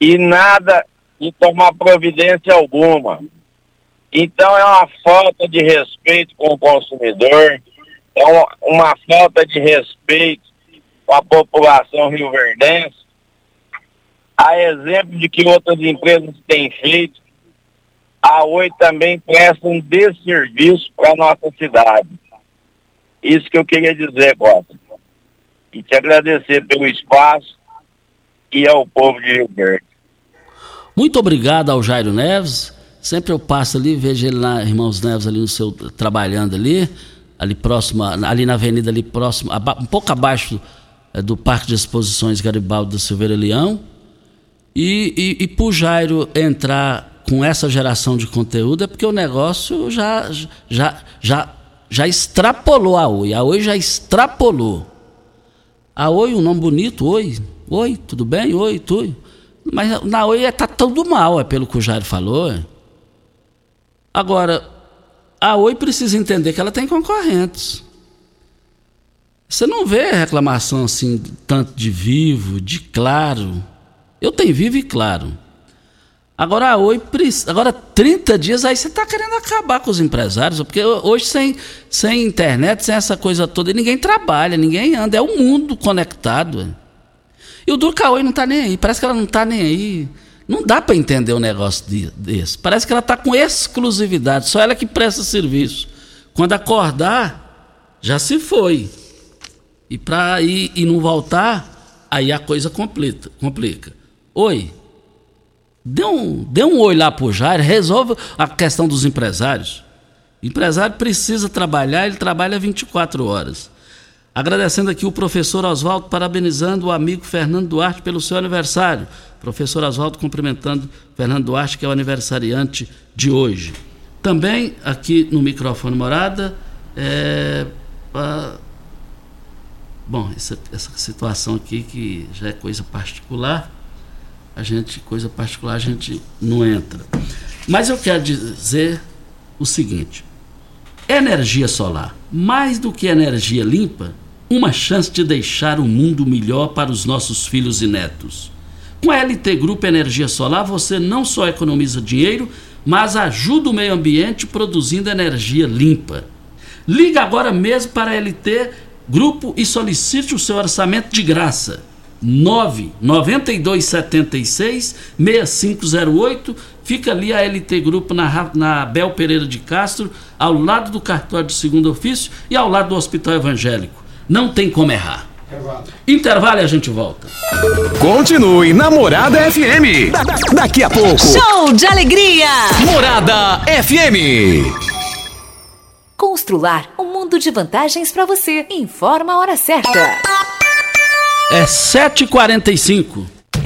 e nada de tomar providência alguma. Então é uma falta de respeito com o consumidor, é uma, uma falta de respeito com a população rioverdense a exemplo de que outras empresas têm feito, a Oi também presta um desserviço para a nossa cidade. Isso que eu queria dizer, Costa. E te agradecer pelo espaço e ao povo de Rio Verde. Muito obrigado ao Jairo Neves. Sempre eu passo ali, vejo ele lá, Irmãos Neves, ali no seu, trabalhando ali, ali próximo, ali na avenida, ali próximo, um pouco abaixo é, do Parque de Exposições Garibaldi da Silveira Leão. E, e, e pro Jairo entrar com essa geração de conteúdo é porque o negócio já, já, já, já extrapolou a Oi. A Oi já extrapolou. A Oi, um nome bonito, Oi. Oi, tudo bem? Oi, tudo. Mas na Oi é, tá tudo mal, é pelo que o Jairo falou. É. Agora, a Oi precisa entender que ela tem concorrentes. Você não vê reclamação assim, tanto de vivo, de claro. Eu tenho vivo e claro. Agora, oi, agora 30 dias aí você está querendo acabar com os empresários, porque hoje sem, sem internet, sem essa coisa toda, ninguém trabalha, ninguém anda, é o um mundo conectado. E o Durcaoi não está nem aí, parece que ela não está nem aí. Não dá para entender um negócio desse. Parece que ela está com exclusividade, só ela que presta serviço. Quando acordar, já se foi. E para ir e não voltar, aí a coisa complica. complica. Oi. Dê um, dê um oi lá pro Jair, resolve a questão dos empresários. O empresário precisa trabalhar, ele trabalha 24 horas. Agradecendo aqui o professor Oswaldo, parabenizando o amigo Fernando Duarte pelo seu aniversário. Professor Oswaldo cumprimentando Fernando Duarte, que é o aniversariante de hoje. Também aqui no microfone morada, é, a, bom, essa, essa situação aqui que já é coisa particular a gente, coisa particular, a gente não entra. Mas eu quero dizer o seguinte: energia solar, mais do que energia limpa, uma chance de deixar o mundo melhor para os nossos filhos e netos. Com a LT Grupo Energia Solar, você não só economiza dinheiro, mas ajuda o meio ambiente produzindo energia limpa. Liga agora mesmo para a LT grupo e solicite o seu orçamento de graça. 99276 6508 fica ali a LT Grupo na, na Bel Pereira de Castro, ao lado do cartório de segundo ofício e ao lado do Hospital Evangélico. Não tem como errar. Intervalo e a gente volta. Continue na Morada FM. Da- da- daqui a pouco. Show de alegria! Morada FM. Constrular um mundo de vantagens para você. Informa a hora certa. É 7h45.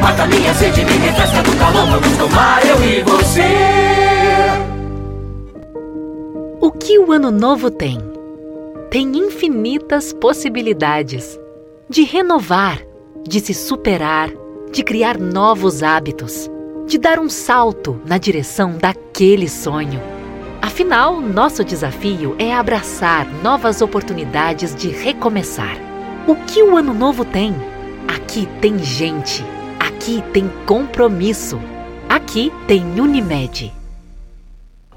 Mata minha sede, me refresca do calor. Vamos tomar eu e você. O que o Ano Novo tem? Tem infinitas possibilidades de renovar, de se superar, de criar novos hábitos, de dar um salto na direção daquele sonho. Afinal, nosso desafio é abraçar novas oportunidades de recomeçar. O que o Ano Novo tem? Aqui tem gente, aqui tem compromisso, aqui tem Unimed.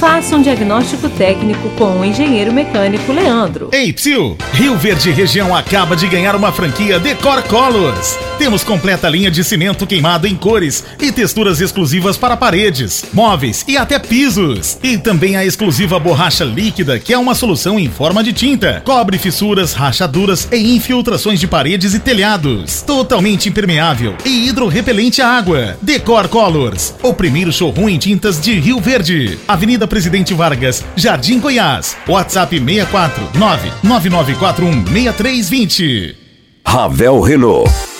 Faça um diagnóstico técnico com o engenheiro mecânico Leandro. Ei, Psyu! Rio Verde Região acaba de ganhar uma franquia Decor Colors. Temos completa linha de cimento queimado em cores e texturas exclusivas para paredes, móveis e até pisos. E também a exclusiva borracha líquida, que é uma solução em forma de tinta. Cobre fissuras, rachaduras e infiltrações de paredes e telhados. Totalmente impermeável e hidrorrepelente à água. Decor Colors, o primeiro showroom em tintas de Rio Verde. Avenida Presidente Vargas, Jardim Goiás. WhatsApp 64 99941 6320. Ravel Renault.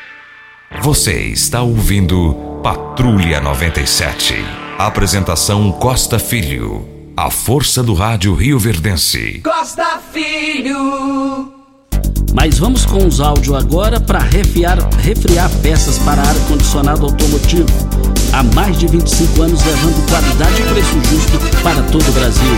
Você está ouvindo Patrulha 97. Apresentação Costa Filho. A força do rádio Rio Verdense. Costa Filho. Mas vamos com os áudios agora para refriar, refriar peças para ar-condicionado automotivo. Há mais de 25 anos levando qualidade e preço justo para todo o Brasil.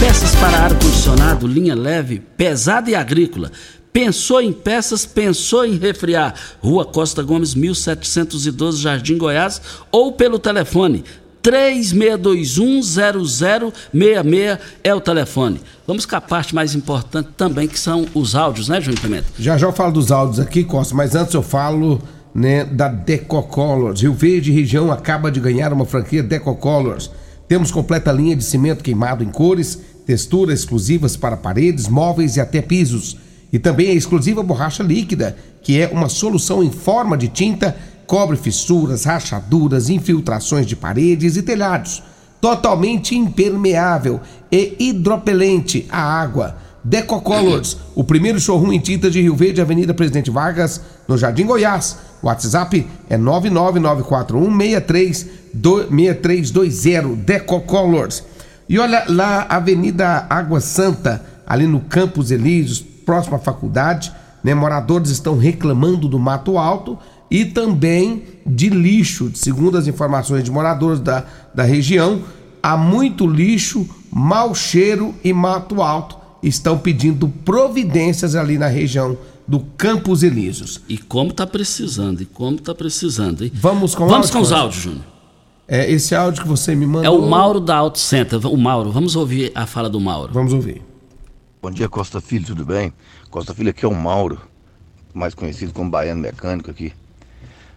Peças para ar-condicionado, linha leve, pesada e agrícola. Pensou em peças, pensou em refriar. Rua Costa Gomes, 1712, Jardim Goiás, ou pelo telefone 36210066 é o telefone. Vamos com a parte mais importante também, que são os áudios, né, Júnior Pimenta? Já já eu falo dos áudios aqui, Costa, mas antes eu falo né, da Decocolors. Rio Verde região acaba de ganhar uma franquia Decocolors. Temos completa linha de cimento queimado em cores, texturas exclusivas para paredes, móveis e até pisos. E também a exclusiva borracha líquida, que é uma solução em forma de tinta, cobre fissuras, rachaduras, infiltrações de paredes e telhados. Totalmente impermeável e hidropelente à água. Decocolors, o primeiro showroom em tinta de Rio Verde, Avenida Presidente Vargas, no Jardim Goiás. WhatsApp é 999416320 Decocolors. E olha lá, Avenida Água Santa, ali no Campos Elíseos, próximo à faculdade, né? Moradores estão reclamando do mato alto e também de lixo. Segundo as informações de moradores da, da região, há muito lixo, mau cheiro e mato alto. Estão pedindo providências ali na região do Campos Elíseos. E como está precisando, e como está precisando, hein? Vamos com, vamos áudio, com os áudios, Júnior. É, esse áudio que você me mandou. É o Mauro da Auto Center. O Mauro, vamos ouvir a fala do Mauro. Vamos ouvir. Bom dia, Costa Filho, tudo bem? Costa Filho, aqui é o Mauro, mais conhecido como Baiano Mecânico aqui.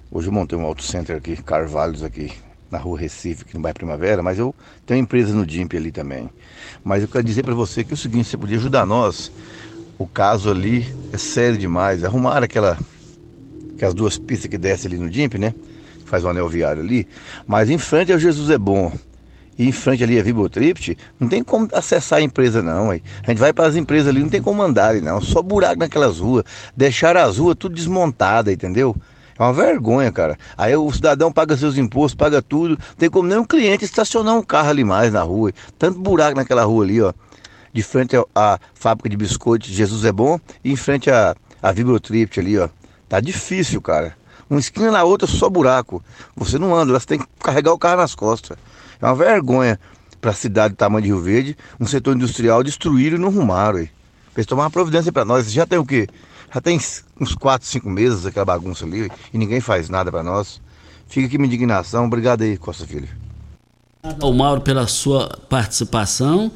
Hoje eu montei um auto center aqui, Carvalhos aqui, na rua Recife, aqui no bairro Primavera, mas eu tenho empresa no DIMP ali também. Mas eu quero dizer para você que é o seguinte, você podia ajudar nós o caso ali é sério demais. Arrumaram aquela, aquelas duas pistas que desce ali no DIMP, né? Faz o anel viário ali. Mas em frente ao Jesus é bom. E em frente ali a Vibotript, não tem como acessar a empresa não. Aí. A gente vai para as empresas ali, não tem como andar ali não. Só buraco naquelas ruas. Deixaram as ruas tudo desmontada, entendeu? É uma vergonha, cara. Aí o cidadão paga seus impostos, paga tudo. Não tem como nem um cliente estacionar um carro ali mais na rua. Tanto buraco naquela rua ali, ó de frente à fábrica de biscoitos Jesus é bom e em frente à, à Vibrotript ali, ó. Tá difícil, cara. Uma esquina na outra só buraco. Você não anda, você tem que carregar o carro nas costas. É uma vergonha para a cidade do tamanho de Rio Verde, um setor industrial destruíram e não arrumaram. Aí. Eles tomaram uma providência para nós. Já tem o quê? Já tem uns 4, 5 meses aquela bagunça ali e ninguém faz nada para nós. Fica aqui minha indignação. Obrigado aí, Costa Filho. O Mauro pela sua participação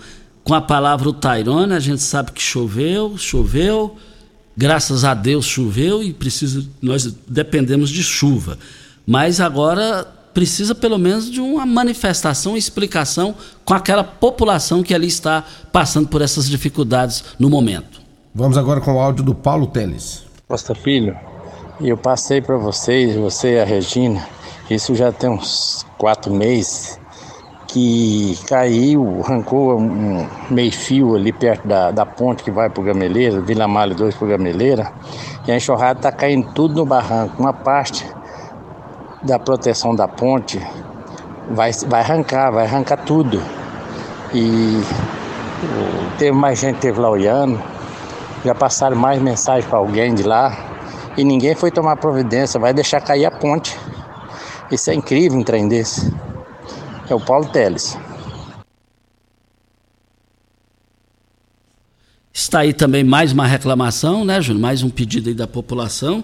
com a palavra o Tairone, a gente sabe que choveu, choveu, graças a Deus choveu e precisa, nós dependemos de chuva. Mas agora precisa pelo menos de uma manifestação, uma explicação com aquela população que ali está passando por essas dificuldades no momento. Vamos agora com o áudio do Paulo Teles. Costa Filho, eu passei para vocês, você e a Regina, isso já tem uns quatro meses, que caiu, arrancou um meio fio ali perto da, da ponte que vai para o Gameleira, Vila Malha 2 para o Gameleira, e a enxurrada está caindo tudo no barranco. Uma parte da proteção da ponte vai, vai arrancar, vai arrancar tudo. E teve mais gente teve lá olhando, já passaram mais mensagens para alguém de lá, e ninguém foi tomar providência, vai deixar cair a ponte. Isso é incrível um trem desse é o Paulo Teles. Está aí também mais uma reclamação, né, Júnior? Mais um pedido aí da população.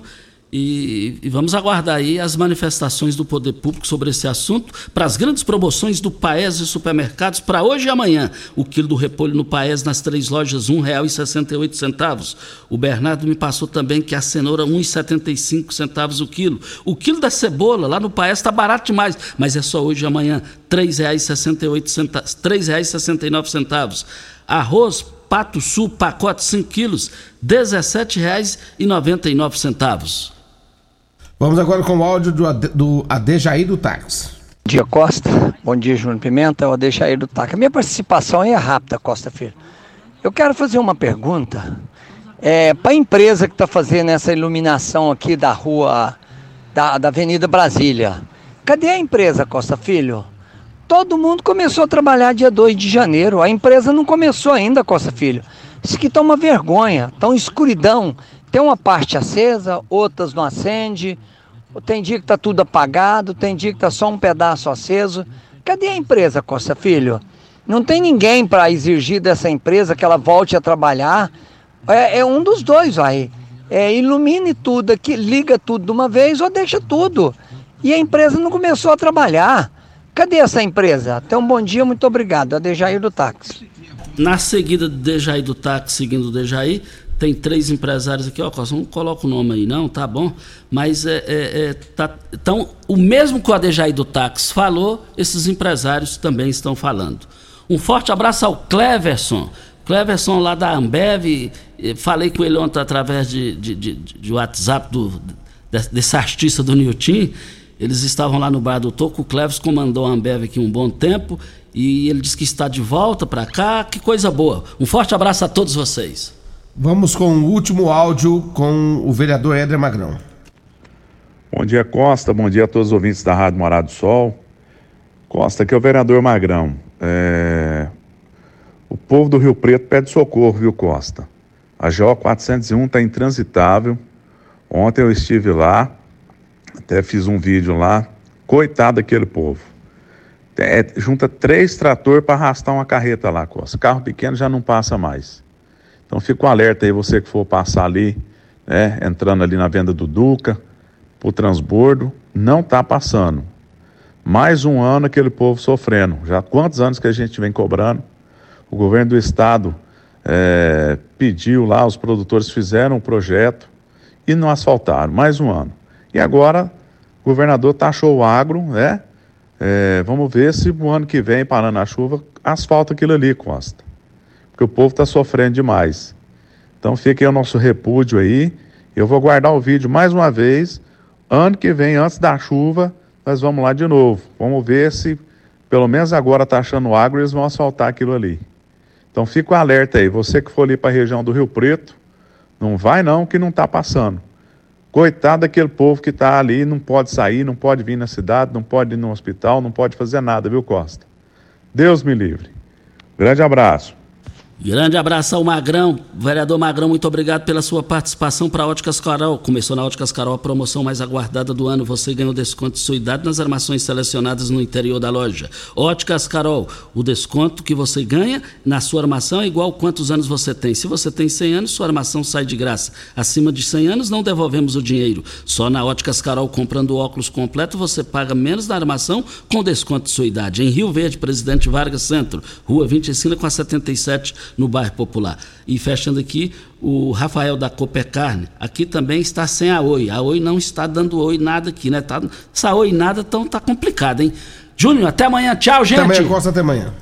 E, e, vamos aguardar aí as manifestações do poder público sobre esse assunto para as grandes promoções do Paes e supermercados para hoje e amanhã. O quilo do repolho no Paes nas três lojas R$ 1,68. O Bernardo me passou também que a cenoura R$ 1,75 o quilo. O quilo da cebola lá no Paes está barato demais, mas é só hoje e amanhã R$ 3,68, R$ 3,69. Arroz Pato Sul, pacote 5 quilos, R$ 17,99. Vamos agora com o áudio do, do Adejaí do Táxi. Bom dia, Costa. Bom dia, Júnior Pimenta. O Adejaí do Táxi. A minha participação é rápida, Costa Filho. Eu quero fazer uma pergunta é, para a empresa que está fazendo essa iluminação aqui da rua, da, da Avenida Brasília. Cadê a empresa, Costa Filho? Todo mundo começou a trabalhar dia 2 de janeiro. A empresa não começou ainda, Costa Filho. Isso que tá uma vergonha, tá uma escuridão. Tem uma parte acesa, outras não acende. Tem dia que tá tudo apagado, tem dia que tá só um pedaço aceso. Cadê a empresa, Costa Filho? Não tem ninguém para exigir dessa empresa que ela volte a trabalhar. É, é um dos dois, vai. É, ilumine tudo aqui, liga tudo de uma vez ou deixa tudo. E a empresa não começou a trabalhar. Cadê essa empresa? Até um bom dia, muito obrigado. A Dejaí do Táxi. Na seguida do Dejaí do Táxi, seguindo o Dejaí, tem três empresários aqui, ó, Costa, não coloca o nome aí não, tá bom? Mas é, é, é tá, então, o mesmo que o Adejaí do Táxi falou, esses empresários também estão falando. Um forte abraço ao Cleverson. Cleverson lá da Ambev, falei com ele ontem através de, de, de, de WhatsApp do, desse artista do Newton. Eles estavam lá no bar do Toco, o Cleverson comandou a Ambev aqui um bom tempo e ele disse que está de volta para cá, que coisa boa. Um forte abraço a todos vocês. Vamos com o último áudio com o vereador Éder Magrão. Bom dia, Costa. Bom dia a todos os ouvintes da Rádio Morado do Sol. Costa, aqui é o vereador Magrão. É... O povo do Rio Preto pede socorro, viu, Costa? A GO 401 está intransitável. Ontem eu estive lá, até fiz um vídeo lá. Coitado daquele povo. É, junta três tratores para arrastar uma carreta lá, Costa. Carro pequeno já não passa mais. Então fica um alerta aí, você que for passar ali, né, entrando ali na venda do Duca, o transbordo, não está passando. Mais um ano aquele povo sofrendo. Já quantos anos que a gente vem cobrando? O governo do estado é, pediu lá, os produtores fizeram um projeto e não asfaltaram. Mais um ano. E agora o governador taxou o agro, né? É, vamos ver se o ano que vem, parando a chuva, asfalta aquilo ali, Costa porque o povo está sofrendo demais. Então fica aí o nosso repúdio aí. Eu vou guardar o vídeo mais uma vez. Ano que vem, antes da chuva, nós vamos lá de novo. Vamos ver se, pelo menos agora está achando água, eles vão asfaltar aquilo ali. Então fica o alerta aí. Você que for ali para a região do Rio Preto, não vai não que não está passando. Coitado daquele povo que está ali, não pode sair, não pode vir na cidade, não pode ir no hospital, não pode fazer nada, viu, Costa? Deus me livre. Grande abraço. Grande abraço ao Magrão. Vereador Magrão, muito obrigado pela sua participação para a Óticas Carol. Começou na Óticas Carol a promoção mais aguardada do ano. Você ganhou desconto de sua idade nas armações selecionadas no interior da loja. Óticas Carol, o desconto que você ganha na sua armação é igual quantos anos você tem. Se você tem 100 anos, sua armação sai de graça. Acima de 100 anos, não devolvemos o dinheiro. Só na Óticas Carol, comprando óculos completo, você paga menos na armação com desconto de sua idade. Em Rio Verde, Presidente Vargas Centro, Rua 25 com a 77 no bairro Popular. E fechando aqui, o Rafael da Copecarne, aqui também está sem a Oi. A Oi não está dando Oi nada aqui, né? Tá, essa Oi nada, então tá complicado, hein? Júnior, até amanhã. Tchau, gente. Até amanhã, Costa, até amanhã.